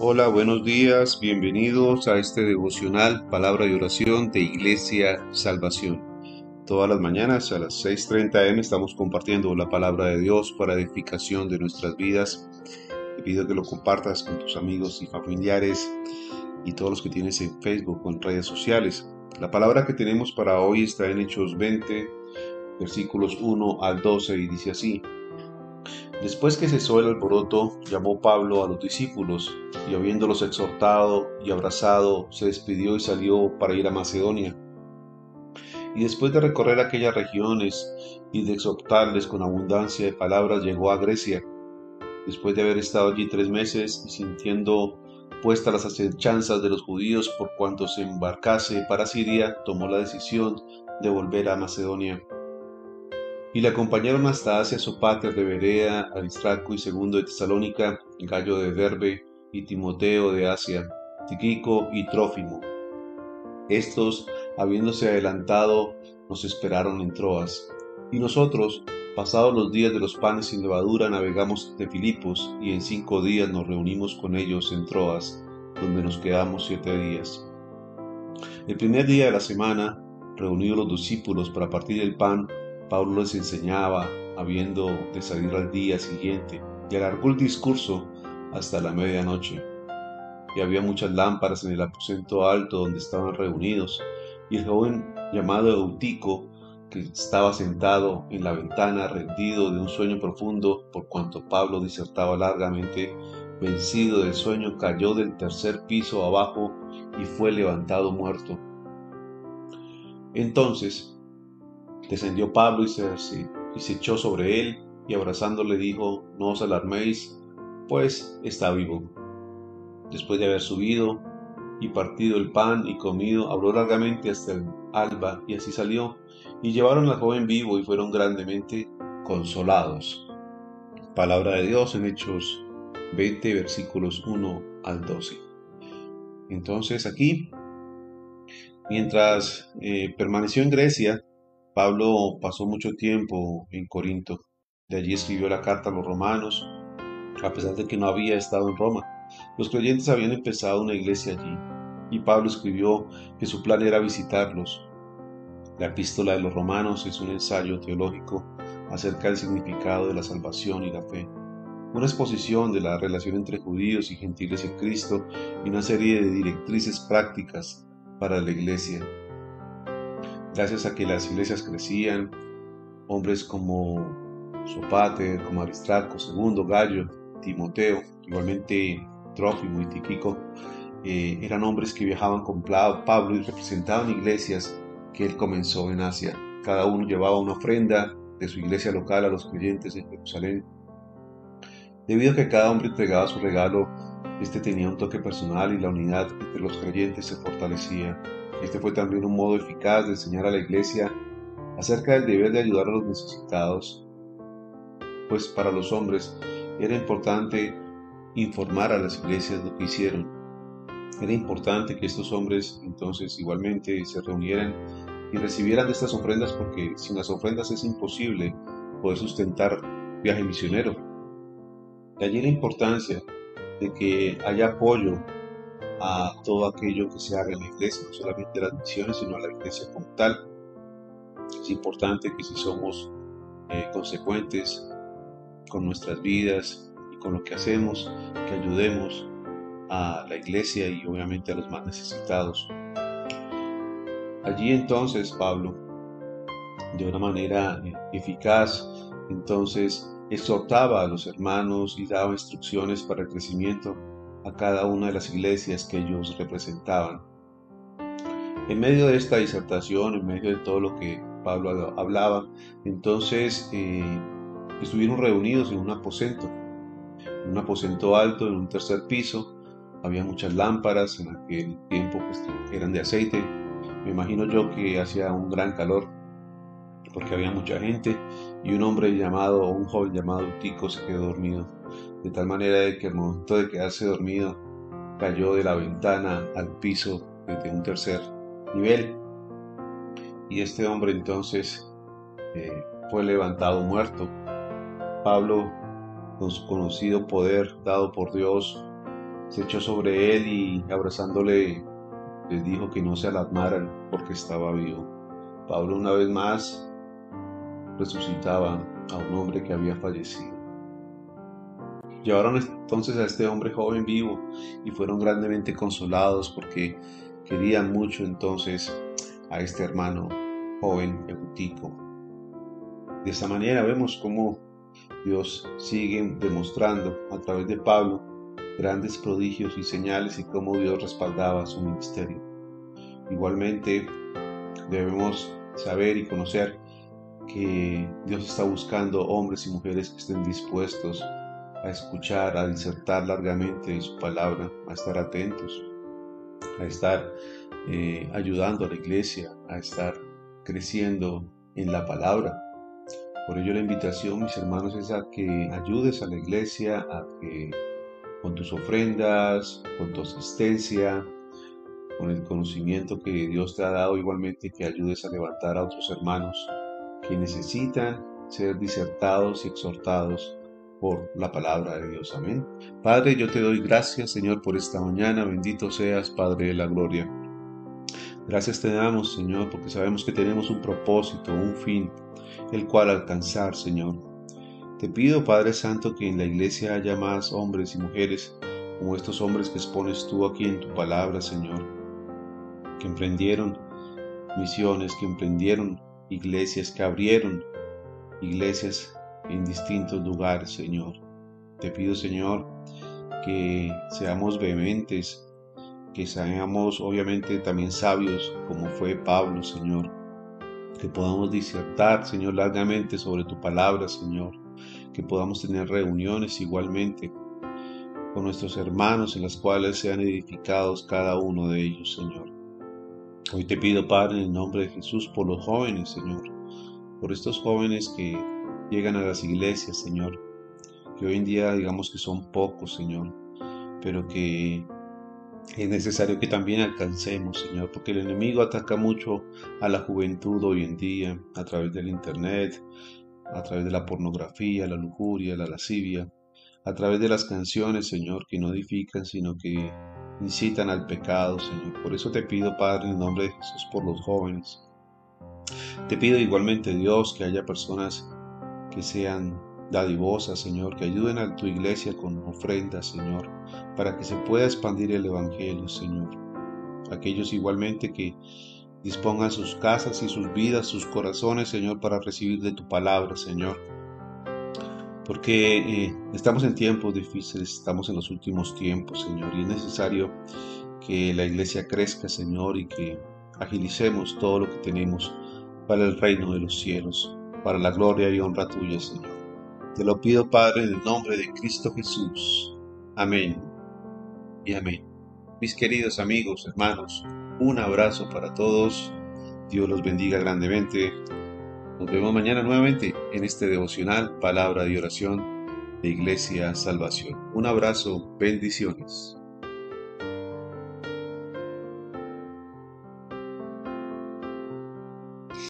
Hola, buenos días, bienvenidos a este devocional Palabra de Oración de Iglesia Salvación. Todas las mañanas a las 6.30 am estamos compartiendo la palabra de Dios para edificación de nuestras vidas. Te pido que lo compartas con tus amigos y familiares y todos los que tienes en Facebook o en redes sociales. La palabra que tenemos para hoy está en Hechos 20, versículos 1 al 12 y dice así. Después que cesó el alboroto, llamó Pablo a los discípulos, y habiéndolos exhortado y abrazado, se despidió y salió para ir a Macedonia. Y después de recorrer aquellas regiones y de exhortarles con abundancia de palabras, llegó a Grecia. Después de haber estado allí tres meses y sintiendo puestas las acechanzas de los judíos por cuanto se embarcase para Siria, tomó la decisión de volver a Macedonia y le acompañaron hasta Asia Sopater de Berea, Aristarco y Segundo de Tesalónica, Gallo de Derbe y Timoteo de Asia, Tiquico y Trófimo. Estos, habiéndose adelantado, nos esperaron en Troas. Y nosotros, pasados los días de los panes sin levadura, navegamos de Filipos y en cinco días nos reunimos con ellos en Troas, donde nos quedamos siete días. El primer día de la semana, reunidos los discípulos para partir el pan, Pablo les enseñaba, habiendo de salir al día siguiente, y alargó el discurso hasta la medianoche. Y había muchas lámparas en el aposento alto donde estaban reunidos, y el joven llamado Eutico, que estaba sentado en la ventana, rendido de un sueño profundo, por cuanto Pablo disertaba largamente, vencido del sueño, cayó del tercer piso abajo y fue levantado muerto. Entonces Descendió Pablo y se, y se echó sobre él y abrazándole dijo, no os alarméis, pues está vivo. Después de haber subido y partido el pan y comido, habló largamente hasta el alba y así salió, y llevaron al joven vivo y fueron grandemente consolados. Palabra de Dios en Hechos 20, versículos 1 al 12. Entonces aquí, mientras eh, permaneció en Grecia, Pablo pasó mucho tiempo en Corinto. De allí escribió la carta a los romanos, a pesar de que no había estado en Roma. Los creyentes habían empezado una iglesia allí, y Pablo escribió que su plan era visitarlos. La epístola de los romanos es un ensayo teológico acerca del significado de la salvación y la fe, una exposición de la relación entre judíos y gentiles en Cristo y una serie de directrices prácticas para la iglesia gracias a que las iglesias crecían, hombres como Sopater, como Aristarco, Segundo, Gallo, Timoteo, igualmente Trófimo y Tiquico, eh, eran hombres que viajaban con Pablo y representaban iglesias que él comenzó en Asia. Cada uno llevaba una ofrenda de su iglesia local a los creyentes en Jerusalén. Debido a que cada hombre entregaba su regalo, este tenía un toque personal y la unidad entre los creyentes se fortalecía. Este fue también un modo eficaz de enseñar a la iglesia acerca del deber de ayudar a los necesitados, pues para los hombres era importante informar a las iglesias lo que hicieron. Era importante que estos hombres entonces igualmente se reunieran y recibieran estas ofrendas porque sin las ofrendas es imposible poder sustentar viaje misionero. De allí la importancia de que haya apoyo a todo aquello que se haga en la iglesia, no solamente las misiones, sino a la iglesia como tal. Es importante que si somos eh, consecuentes con nuestras vidas y con lo que hacemos, que ayudemos a la iglesia y obviamente a los más necesitados. Allí entonces Pablo, de una manera eficaz, entonces exhortaba a los hermanos y daba instrucciones para el crecimiento a cada una de las iglesias que ellos representaban. En medio de esta disertación, en medio de todo lo que Pablo hablaba, entonces eh, estuvieron reunidos en un aposento, en un aposento alto, en un tercer piso. Había muchas lámparas, en aquel tiempo pues, eran de aceite. Me imagino yo que hacía un gran calor porque había mucha gente y un hombre llamado, un joven llamado Tico se quedó dormido de tal manera que al momento de quedarse dormido cayó de la ventana al piso desde un tercer nivel y este hombre entonces eh, fue levantado muerto. Pablo, con su conocido poder dado por Dios, se echó sobre él y abrazándole les dijo que no se alarmaran porque estaba vivo. Pablo una vez más resucitaba a un hombre que había fallecido. Llevaron entonces a este hombre joven vivo y fueron grandemente consolados porque querían mucho entonces a este hermano joven Eutico. De esta manera vemos cómo Dios sigue demostrando a través de Pablo grandes prodigios y señales y cómo Dios respaldaba su ministerio. Igualmente debemos saber y conocer que Dios está buscando hombres y mujeres que estén dispuestos a escuchar, a disertar largamente de su palabra, a estar atentos, a estar eh, ayudando a la iglesia, a estar creciendo en la palabra. Por ello la invitación, mis hermanos, es a que ayudes a la iglesia, a que con tus ofrendas, con tu asistencia, con el conocimiento que Dios te ha dado igualmente, que ayudes a levantar a otros hermanos que necesitan ser disertados y exhortados por la palabra de Dios. Amén. Padre, yo te doy gracias, Señor, por esta mañana. Bendito seas, Padre de la Gloria. Gracias te damos, Señor, porque sabemos que tenemos un propósito, un fin, el cual alcanzar, Señor. Te pido, Padre Santo, que en la iglesia haya más hombres y mujeres como estos hombres que expones tú aquí en tu palabra, Señor, que emprendieron misiones, que emprendieron iglesias, que abrieron iglesias en distintos lugares, Señor. Te pido, Señor, que seamos vehementes, que seamos obviamente también sabios, como fue Pablo, Señor. Que podamos disertar, Señor, largamente sobre tu palabra, Señor que podamos tener reuniones igualmente con nuestros hermanos en las cuales sean edificados cada uno de ellos, Señor. Hoy te pido, Padre, en el nombre de Jesús, por los jóvenes, Señor, por estos jóvenes que llegan a las iglesias, Señor, que hoy en día digamos que son pocos, Señor, pero que es necesario que también alcancemos, Señor, porque el enemigo ataca mucho a la juventud hoy en día a través del Internet, a través de la pornografía, la lujuria, la lascivia, a través de las canciones, Señor, que no edifican, sino que incitan al pecado, Señor. Por eso te pido, Padre, en nombre de Jesús, por los jóvenes. Te pido igualmente, Dios, que haya personas que sean dadivosas, Señor, que ayuden a tu iglesia con ofrendas, Señor, para que se pueda expandir el Evangelio, Señor. Aquellos igualmente que Dispongan sus casas y sus vidas, sus corazones, Señor, para recibir de tu palabra, Señor. Porque eh, estamos en tiempos difíciles, estamos en los últimos tiempos, Señor, y es necesario que la iglesia crezca, Señor, y que agilicemos todo lo que tenemos para el reino de los cielos, para la gloria y honra tuya, Señor. Te lo pido, Padre, en el nombre de Cristo Jesús. Amén y amén. Mis queridos amigos, hermanos, un abrazo para todos. Dios los bendiga grandemente. Nos vemos mañana nuevamente en este devocional Palabra de Oración de Iglesia Salvación. Un abrazo, bendiciones.